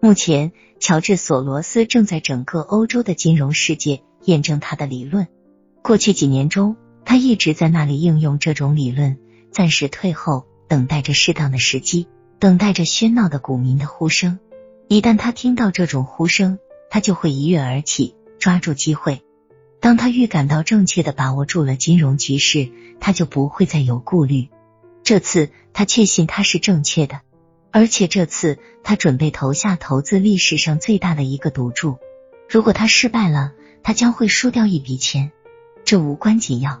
目前，乔治·索罗斯正在整个欧洲的金融世界验证他的理论。过去几年中，他一直在那里应用这种理论，暂时退后，等待着适当的时机，等待着喧闹的股民的呼声。一旦他听到这种呼声，他就会一跃而起，抓住机会。当他预感到正确的把握住了金融局势，他就不会再有顾虑。这次，他确信他是正确的。而且这次他准备投下投资历史上最大的一个赌注，如果他失败了，他将会输掉一笔钱，这无关紧要。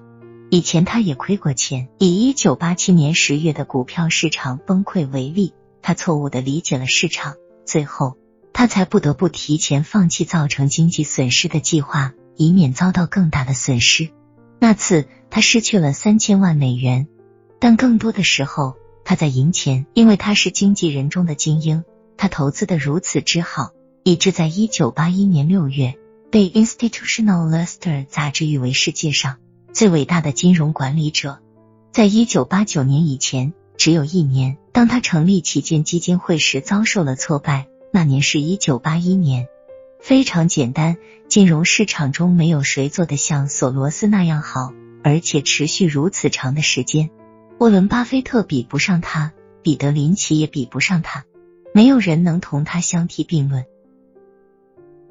以前他也亏过钱。以一九八七年十月的股票市场崩溃为例，他错误的理解了市场，最后他才不得不提前放弃造成经济损失的计划，以免遭到更大的损失。那次他失去了三千万美元，但更多的时候。他在赢钱，因为他是经纪人中的精英。他投资的如此之好，以致在一九八一年六月被《Institutional Luster》杂志誉为世界上最伟大的金融管理者。在一九八九年以前，只有一年，当他成立旗舰基金会时遭受了挫败。那年是一九八一年。非常简单，金融市场中没有谁做的像索罗斯那样好，而且持续如此长的时间。沃伦·巴菲特比不上他，彼得·林奇也比不上他，没有人能同他相提并论。